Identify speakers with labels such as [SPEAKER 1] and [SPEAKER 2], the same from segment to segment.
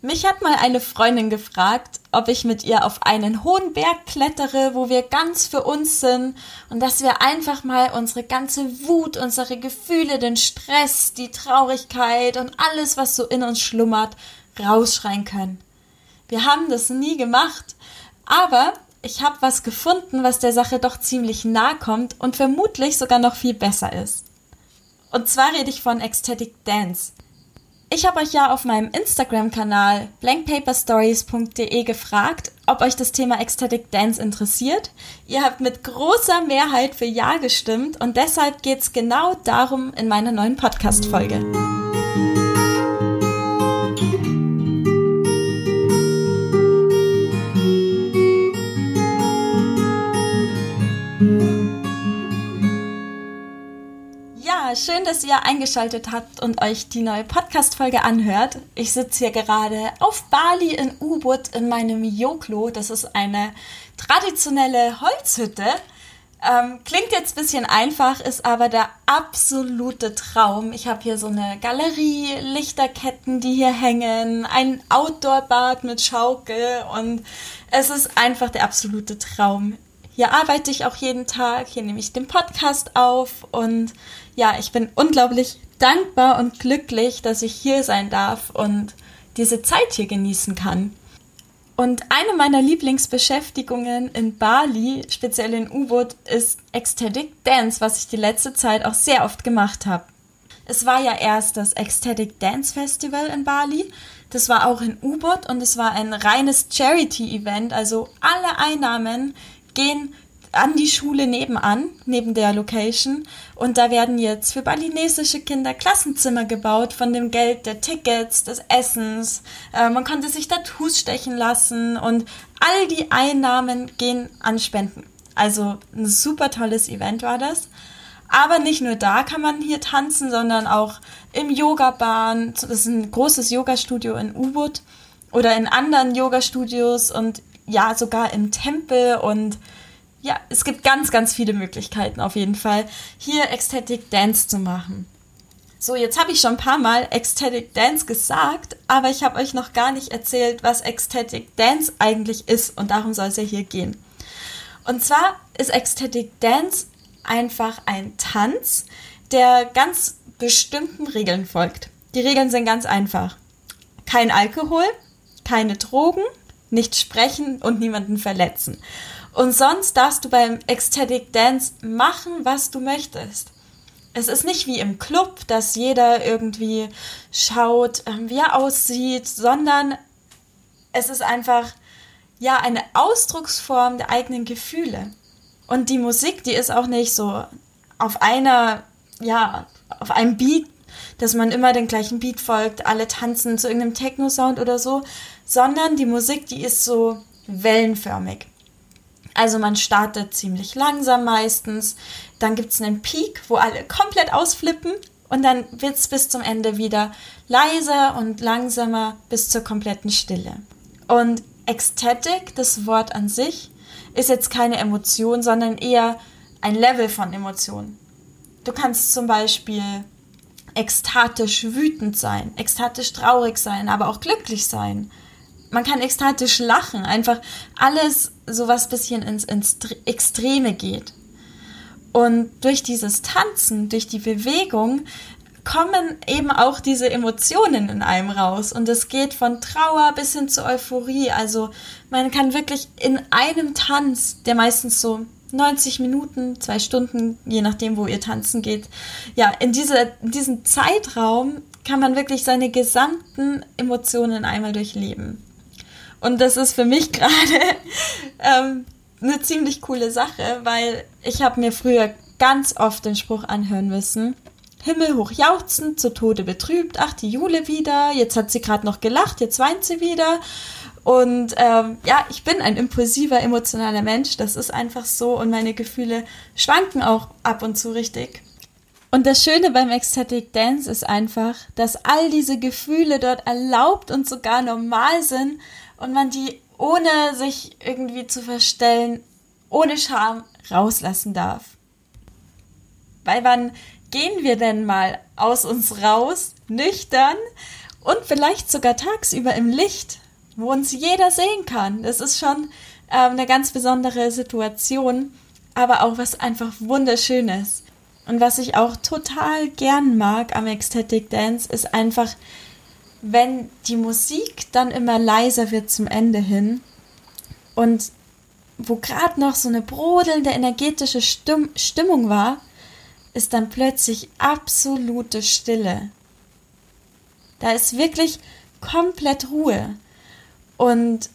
[SPEAKER 1] Mich hat mal eine Freundin gefragt, ob ich mit ihr auf einen hohen Berg klettere, wo wir ganz für uns sind und dass wir einfach mal unsere ganze Wut, unsere Gefühle, den Stress, die Traurigkeit und alles, was so in uns schlummert, rausschreien können. Wir haben das nie gemacht, aber ich habe was gefunden, was der Sache doch ziemlich nahe kommt und vermutlich sogar noch viel besser ist. Und zwar rede ich von Ecstatic Dance. Ich habe euch ja auf meinem Instagram-Kanal blankpaperstories.de gefragt, ob euch das Thema Ecstatic Dance interessiert. Ihr habt mit großer Mehrheit für Ja gestimmt und deshalb geht es genau darum in meiner neuen Podcast-Folge. Schön, dass ihr eingeschaltet habt und euch die neue Podcast-Folge anhört. Ich sitze hier gerade auf Bali in Ubud in meinem Joklo. Das ist eine traditionelle Holzhütte. Ähm, klingt jetzt ein bisschen einfach, ist aber der absolute Traum. Ich habe hier so eine Galerie, Lichterketten, die hier hängen, ein Outdoor-Bad mit Schaukel und es ist einfach der absolute Traum. Hier arbeite ich auch jeden Tag, hier nehme ich den Podcast auf und ja, ich bin unglaublich dankbar und glücklich, dass ich hier sein darf und diese Zeit hier genießen kann. Und eine meiner Lieblingsbeschäftigungen in Bali, speziell in U-Boot, ist Ecstatic Dance, was ich die letzte Zeit auch sehr oft gemacht habe. Es war ja erst das Ecstatic Dance Festival in Bali. Das war auch in U-Boot und es war ein reines Charity-Event. Also alle Einnahmen gehen an die Schule nebenan, neben der Location. Und da werden jetzt für balinesische Kinder Klassenzimmer gebaut von dem Geld der Tickets, des Essens. Äh, man konnte sich Tattoos stechen lassen und all die Einnahmen gehen an Spenden. Also ein super tolles Event war das. Aber nicht nur da kann man hier tanzen, sondern auch im Yoga-Bahn. Das ist ein großes Yoga-Studio in Ubud oder in anderen Yoga-Studios und ja, sogar im Tempel und ja, es gibt ganz, ganz viele Möglichkeiten auf jeden Fall, hier Ecstatic Dance zu machen. So, jetzt habe ich schon ein paar Mal Ecstatic Dance gesagt, aber ich habe euch noch gar nicht erzählt, was Ecstatic Dance eigentlich ist und darum soll es ja hier gehen. Und zwar ist Ecstatic Dance einfach ein Tanz, der ganz bestimmten Regeln folgt. Die Regeln sind ganz einfach. Kein Alkohol, keine Drogen, nicht sprechen und niemanden verletzen. Und sonst darfst du beim Ecstatic Dance machen, was du möchtest. Es ist nicht wie im Club, dass jeder irgendwie schaut, ähm, wie er aussieht, sondern es ist einfach ja eine Ausdrucksform der eigenen Gefühle. Und die Musik, die ist auch nicht so auf einer, ja, auf einem Beat, dass man immer den gleichen Beat folgt, alle tanzen zu irgendeinem Techno-Sound oder so, sondern die Musik, die ist so wellenförmig. Also man startet ziemlich langsam meistens, dann gibt es einen Peak, wo alle komplett ausflippen und dann wird es bis zum Ende wieder leiser und langsamer bis zur kompletten Stille. Und Ecstatic, das Wort an sich, ist jetzt keine Emotion, sondern eher ein Level von Emotionen. Du kannst zum Beispiel ekstatisch wütend sein, ekstatisch traurig sein, aber auch glücklich sein man kann ekstatisch lachen, einfach alles so was bisschen ins, ins Extreme geht. Und durch dieses Tanzen, durch die Bewegung kommen eben auch diese Emotionen in einem raus. Und es geht von Trauer bis hin zu Euphorie. Also man kann wirklich in einem Tanz, der meistens so 90 Minuten, zwei Stunden, je nachdem, wo ihr tanzen geht, ja, in, diese, in diesem Zeitraum kann man wirklich seine gesamten Emotionen einmal durchleben. Und das ist für mich gerade ähm, eine ziemlich coole Sache, weil ich habe mir früher ganz oft den Spruch anhören müssen. Himmel hoch jauchzend, zu Tode betrübt, ach die Jule wieder, jetzt hat sie gerade noch gelacht, jetzt weint sie wieder. Und ähm, ja, ich bin ein impulsiver, emotionaler Mensch, das ist einfach so und meine Gefühle schwanken auch ab und zu richtig. Und das Schöne beim Ecstatic Dance ist einfach, dass all diese Gefühle dort erlaubt und sogar normal sind und man die ohne sich irgendwie zu verstellen, ohne Scham rauslassen darf. Weil wann gehen wir denn mal aus uns raus, nüchtern und vielleicht sogar tagsüber im Licht, wo uns jeder sehen kann. Das ist schon äh, eine ganz besondere Situation, aber auch was einfach wunderschönes. Und was ich auch total gern mag am Ecstatic Dance, ist einfach, wenn die Musik dann immer leiser wird zum Ende hin und wo gerade noch so eine brodelnde energetische Stimm Stimmung war, ist dann plötzlich absolute Stille. Da ist wirklich komplett Ruhe. Und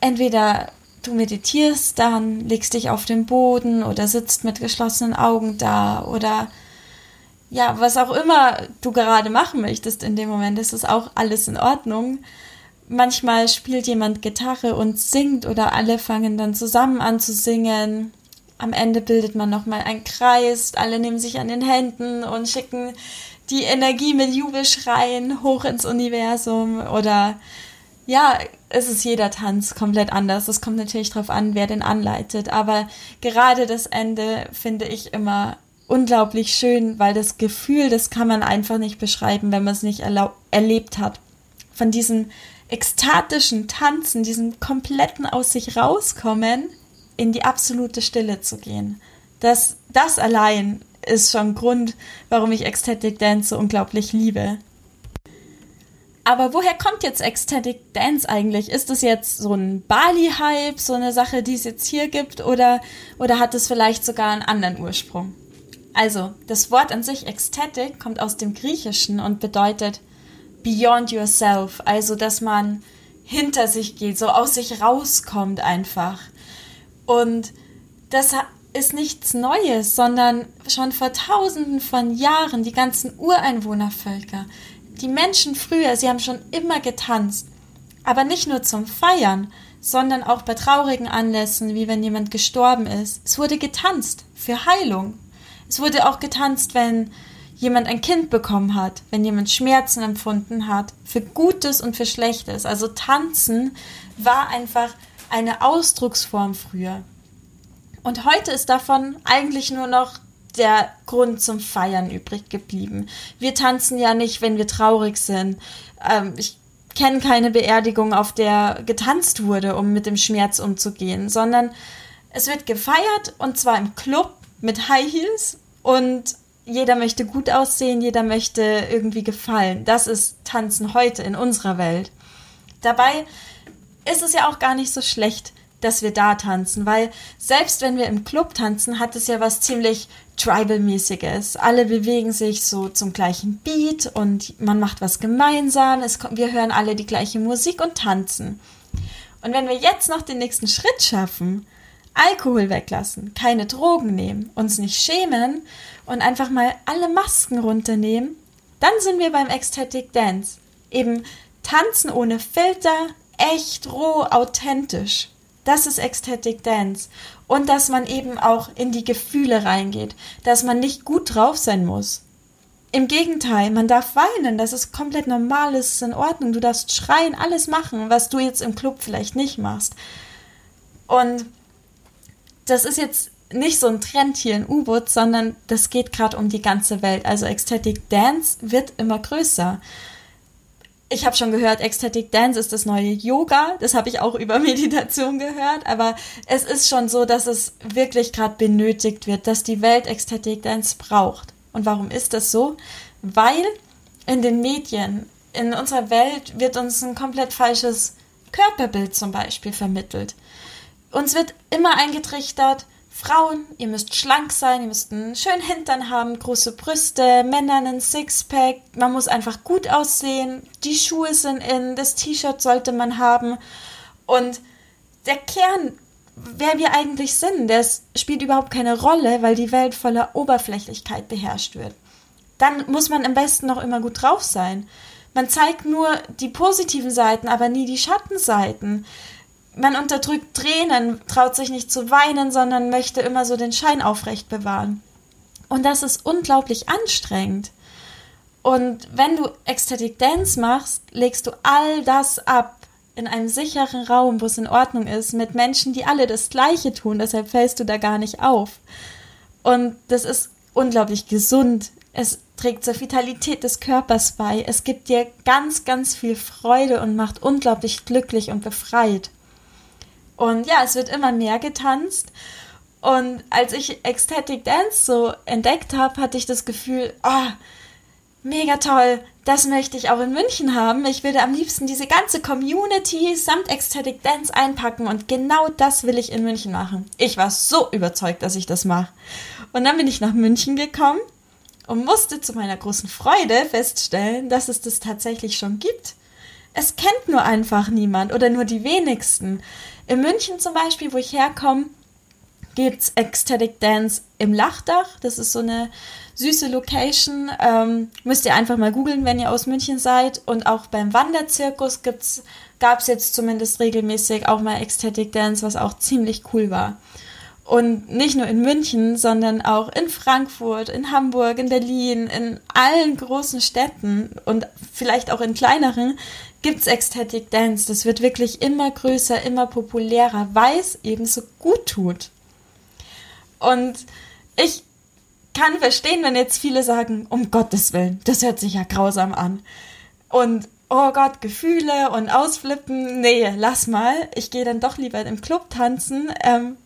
[SPEAKER 1] entweder du meditierst dann, legst dich auf den Boden oder sitzt mit geschlossenen Augen da oder ja, was auch immer du gerade machen möchtest in dem Moment, ist es auch alles in Ordnung. Manchmal spielt jemand Gitarre und singt oder alle fangen dann zusammen an zu singen. Am Ende bildet man nochmal einen Kreis, alle nehmen sich an den Händen und schicken die Energie mit Jubelschreien hoch ins Universum oder ja, es ist jeder Tanz komplett anders. Es kommt natürlich darauf an, wer den anleitet. Aber gerade das Ende finde ich immer unglaublich schön, weil das Gefühl, das kann man einfach nicht beschreiben, wenn man es nicht erlebt hat. Von diesem ekstatischen Tanzen, diesem kompletten aus sich rauskommen, in die absolute Stille zu gehen. Das, das allein ist schon Grund, warum ich Ecstatic Dance so unglaublich liebe. Aber woher kommt jetzt Ecstatic Dance eigentlich? Ist es jetzt so ein Bali-Hype, so eine Sache, die es jetzt hier gibt, oder, oder hat es vielleicht sogar einen anderen Ursprung? Also, das Wort an sich Ecstatic kommt aus dem Griechischen und bedeutet beyond yourself, also dass man hinter sich geht, so aus sich rauskommt einfach. Und das ist nichts Neues, sondern schon vor tausenden von Jahren die ganzen Ureinwohnervölker, die Menschen früher, sie haben schon immer getanzt. Aber nicht nur zum Feiern, sondern auch bei traurigen Anlässen, wie wenn jemand gestorben ist. Es wurde getanzt für Heilung. Es wurde auch getanzt, wenn jemand ein Kind bekommen hat, wenn jemand Schmerzen empfunden hat, für Gutes und für Schlechtes. Also tanzen war einfach eine Ausdrucksform früher. Und heute ist davon eigentlich nur noch der Grund zum Feiern übrig geblieben. Wir tanzen ja nicht, wenn wir traurig sind. Ähm, ich kenne keine Beerdigung, auf der getanzt wurde, um mit dem Schmerz umzugehen, sondern es wird gefeiert und zwar im Club mit High Heels und jeder möchte gut aussehen, jeder möchte irgendwie gefallen. Das ist Tanzen heute in unserer Welt. Dabei ist es ja auch gar nicht so schlecht, dass wir da tanzen, weil selbst wenn wir im Club tanzen, hat es ja was ziemlich Tribal-mäßiges. Alle bewegen sich so zum gleichen Beat und man macht was gemeinsam. Es, wir hören alle die gleiche Musik und tanzen. Und wenn wir jetzt noch den nächsten Schritt schaffen, Alkohol weglassen, keine Drogen nehmen, uns nicht schämen und einfach mal alle Masken runternehmen, dann sind wir beim Ecstatic Dance. Eben tanzen ohne Filter, echt roh, authentisch. Das ist Ecstatic Dance. Und dass man eben auch in die Gefühle reingeht, dass man nicht gut drauf sein muss. Im Gegenteil, man darf weinen, das ist komplett normal, das ist in Ordnung. Du darfst schreien, alles machen, was du jetzt im Club vielleicht nicht machst. Und das ist jetzt nicht so ein Trend hier in U-Boot, sondern das geht gerade um die ganze Welt. Also Ecstatic Dance wird immer größer ich habe schon gehört, Ecstatic Dance ist das neue Yoga. Das habe ich auch über Meditation gehört. Aber es ist schon so, dass es wirklich gerade benötigt wird, dass die Welt Ecstatic Dance braucht. Und warum ist das so? Weil in den Medien, in unserer Welt wird uns ein komplett falsches Körperbild zum Beispiel vermittelt. Uns wird immer eingetrichtert, Frauen, ihr müsst schlank sein, ihr müsst einen schönen Hintern haben, große Brüste, Männer einen Sixpack, man muss einfach gut aussehen, die Schuhe sind in, das T-Shirt sollte man haben und der Kern, wer wir eigentlich sind, das spielt überhaupt keine Rolle, weil die Welt voller Oberflächlichkeit beherrscht wird. Dann muss man am besten noch immer gut drauf sein. Man zeigt nur die positiven Seiten, aber nie die Schattenseiten man unterdrückt Tränen, traut sich nicht zu weinen, sondern möchte immer so den Schein aufrecht bewahren. Und das ist unglaublich anstrengend. Und wenn du Ecstatic Dance machst, legst du all das ab in einem sicheren Raum, wo es in Ordnung ist, mit Menschen, die alle das Gleiche tun. Deshalb fällst du da gar nicht auf. Und das ist unglaublich gesund. Es trägt zur Vitalität des Körpers bei. Es gibt dir ganz, ganz viel Freude und macht unglaublich glücklich und befreit. Und ja, es wird immer mehr getanzt. Und als ich Ecstatic Dance so entdeckt habe, hatte ich das Gefühl, oh, mega toll, das möchte ich auch in München haben. Ich würde am liebsten diese ganze Community samt Ecstatic Dance einpacken und genau das will ich in München machen. Ich war so überzeugt, dass ich das mache. Und dann bin ich nach München gekommen und musste zu meiner großen Freude feststellen, dass es das tatsächlich schon gibt. Es kennt nur einfach niemand oder nur die wenigsten. In München zum Beispiel, wo ich herkomme, gibt's Ecstatic Dance im Lachdach. Das ist so eine süße Location. Ähm, müsst ihr einfach mal googeln, wenn ihr aus München seid. Und auch beim Wanderzirkus gibt's, gab's jetzt zumindest regelmäßig auch mal Ecstatic Dance, was auch ziemlich cool war. Und nicht nur in München, sondern auch in Frankfurt, in Hamburg, in Berlin, in allen großen Städten und vielleicht auch in kleineren gibt's Ecstatic Dance. Das wird wirklich immer größer, immer populärer, weil es eben so gut tut. Und ich kann verstehen, wenn jetzt viele sagen, um Gottes Willen, das hört sich ja grausam an. Und oh Gott, Gefühle und Ausflippen, nee, lass mal. Ich gehe dann doch lieber im Club tanzen. Ähm,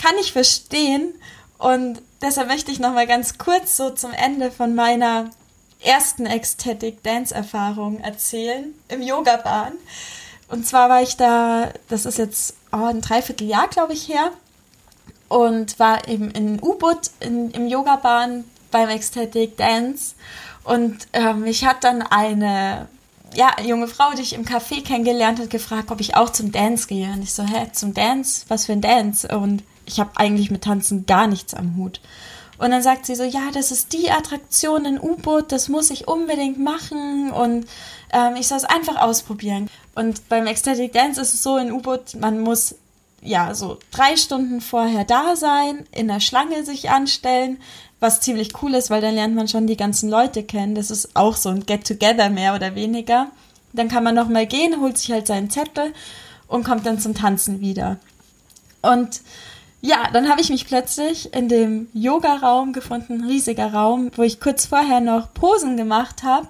[SPEAKER 1] kann ich verstehen. Und deshalb möchte ich noch mal ganz kurz so zum Ende von meiner ersten Ecstatic Dance Erfahrung erzählen im Yoga Bahn. Und zwar war ich da, das ist jetzt oh, ein Dreivierteljahr, glaube ich, her und war eben in U-Boot im Yoga-Bahn beim Ecstatic Dance. Und ähm, mich hat dann eine ja, junge Frau, die ich im Café kennengelernt habe, gefragt, ob ich auch zum Dance gehe. Und ich so, hä, zum Dance? Was für ein Dance? Und ich habe eigentlich mit Tanzen gar nichts am Hut. Und dann sagt sie so, ja, das ist die Attraktion in U-Boot, das muss ich unbedingt machen und ähm, ich soll es einfach ausprobieren. Und beim Ecstatic Dance ist es so in U-Boot, man muss ja, so drei Stunden vorher da sein, in der Schlange sich anstellen, was ziemlich cool ist, weil dann lernt man schon die ganzen Leute kennen. Das ist auch so ein Get-Together mehr oder weniger. Dann kann man nochmal gehen, holt sich halt seinen Zettel und kommt dann zum Tanzen wieder. Und ja, dann habe ich mich plötzlich in dem Yoga-Raum gefunden, riesiger Raum, wo ich kurz vorher noch Posen gemacht habe.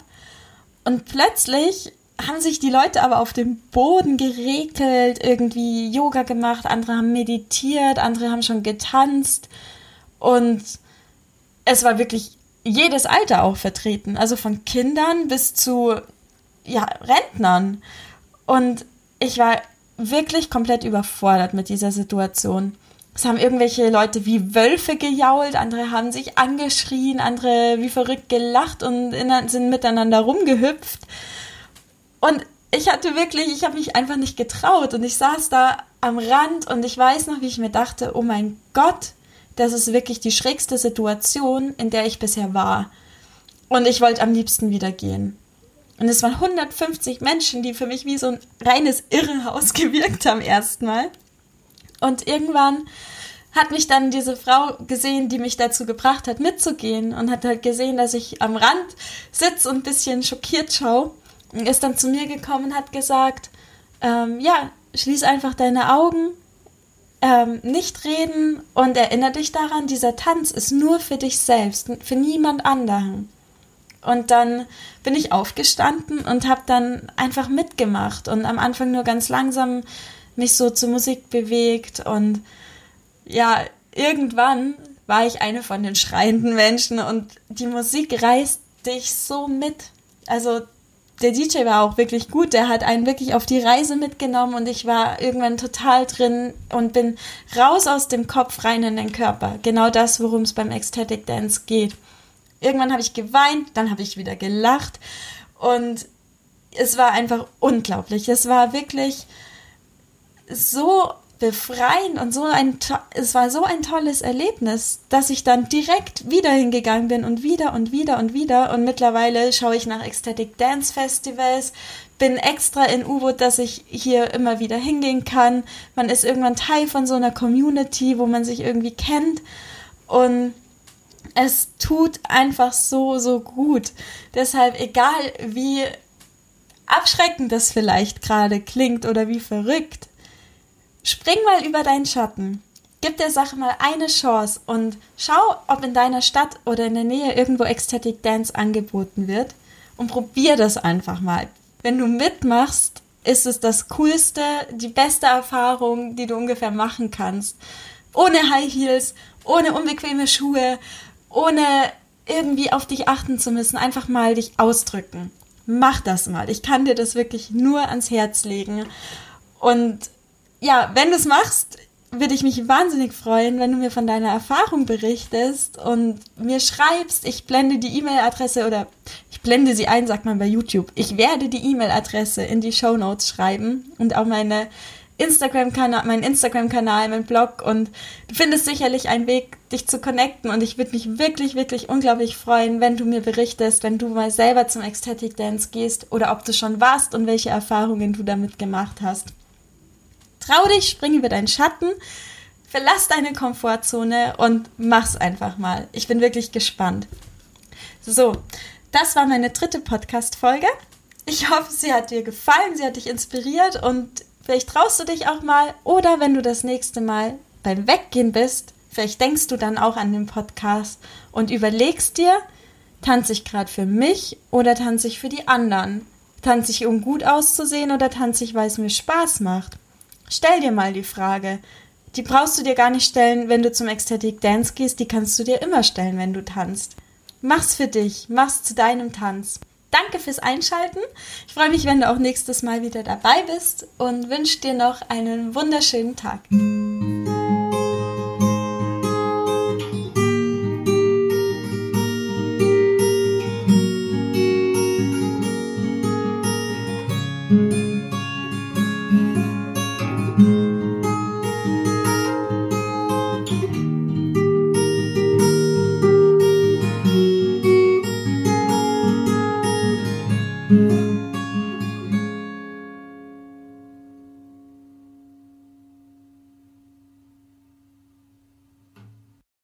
[SPEAKER 1] Und plötzlich haben sich die Leute aber auf dem Boden geregelt, irgendwie Yoga gemacht, andere haben meditiert, andere haben schon getanzt und es war wirklich jedes Alter auch vertreten, also von Kindern bis zu ja, Rentnern und ich war wirklich komplett überfordert mit dieser Situation. Es haben irgendwelche Leute wie Wölfe gejault, andere haben sich angeschrien, andere wie verrückt gelacht und sind miteinander rumgehüpft. Und ich hatte wirklich, ich habe mich einfach nicht getraut und ich saß da am Rand und ich weiß noch, wie ich mir dachte, oh mein Gott, das ist wirklich die schrägste Situation, in der ich bisher war. Und ich wollte am liebsten wieder gehen. Und es waren 150 Menschen, die für mich wie so ein reines Irrenhaus gewirkt haben erstmal. Und irgendwann hat mich dann diese Frau gesehen, die mich dazu gebracht hat, mitzugehen und hat halt gesehen, dass ich am Rand sitze und ein bisschen schockiert schaue ist dann zu mir gekommen und hat gesagt, ähm, ja, schließ einfach deine Augen, ähm, nicht reden und erinnere dich daran, dieser Tanz ist nur für dich selbst, für niemand anderen. Und dann bin ich aufgestanden und habe dann einfach mitgemacht und am Anfang nur ganz langsam mich so zur Musik bewegt und ja, irgendwann war ich eine von den schreienden Menschen und die Musik reißt dich so mit. Also der DJ war auch wirklich gut. Der hat einen wirklich auf die Reise mitgenommen und ich war irgendwann total drin und bin raus aus dem Kopf rein in den Körper. Genau das, worum es beim Ecstatic Dance geht. Irgendwann habe ich geweint, dann habe ich wieder gelacht und es war einfach unglaublich. Es war wirklich so befreiend und so ein, es war so ein tolles Erlebnis, dass ich dann direkt wieder hingegangen bin und wieder und wieder und wieder und mittlerweile schaue ich nach Ecstatic Dance Festivals, bin extra in U-Boot, dass ich hier immer wieder hingehen kann. Man ist irgendwann Teil von so einer Community, wo man sich irgendwie kennt und es tut einfach so, so gut. Deshalb, egal wie abschreckend das vielleicht gerade klingt oder wie verrückt, Spring mal über deinen Schatten. Gib der Sache mal eine Chance und schau, ob in deiner Stadt oder in der Nähe irgendwo Ecstatic Dance angeboten wird und probier das einfach mal. Wenn du mitmachst, ist es das coolste, die beste Erfahrung, die du ungefähr machen kannst. Ohne High Heels, ohne unbequeme Schuhe, ohne irgendwie auf dich achten zu müssen, einfach mal dich ausdrücken. Mach das mal. Ich kann dir das wirklich nur ans Herz legen. Und ja, wenn du es machst, würde ich mich wahnsinnig freuen, wenn du mir von deiner Erfahrung berichtest und mir schreibst. Ich blende die E-Mail-Adresse oder ich blende sie ein, sagt man bei YouTube. Ich werde die E-Mail-Adresse in die Show Notes schreiben und auch meine Instagram-Kanal, mein Instagram-Kanal, mein Blog und du findest sicherlich einen Weg, dich zu connecten und ich würde mich wirklich, wirklich unglaublich freuen, wenn du mir berichtest, wenn du mal selber zum Ecstatic Dance gehst oder ob du schon warst und welche Erfahrungen du damit gemacht hast. Trau dich, spring über deinen Schatten, verlass deine Komfortzone und mach's einfach mal. Ich bin wirklich gespannt. So, das war meine dritte Podcast-Folge. Ich hoffe, sie hat dir gefallen, sie hat dich inspiriert und vielleicht traust du dich auch mal oder wenn du das nächste Mal beim Weggehen bist, vielleicht denkst du dann auch an den Podcast und überlegst dir, tanze ich gerade für mich oder tanze ich für die anderen? Tanze ich, um gut auszusehen oder tanze ich, weil es mir Spaß macht? Stell dir mal die Frage. Die brauchst du dir gar nicht stellen, wenn du zum Ecstatic Dance gehst, die kannst du dir immer stellen, wenn du tanzt. Mach's für dich, mach's zu deinem Tanz. Danke fürs Einschalten. Ich freue mich, wenn du auch nächstes Mal wieder dabei bist und wünsche dir noch einen wunderschönen Tag.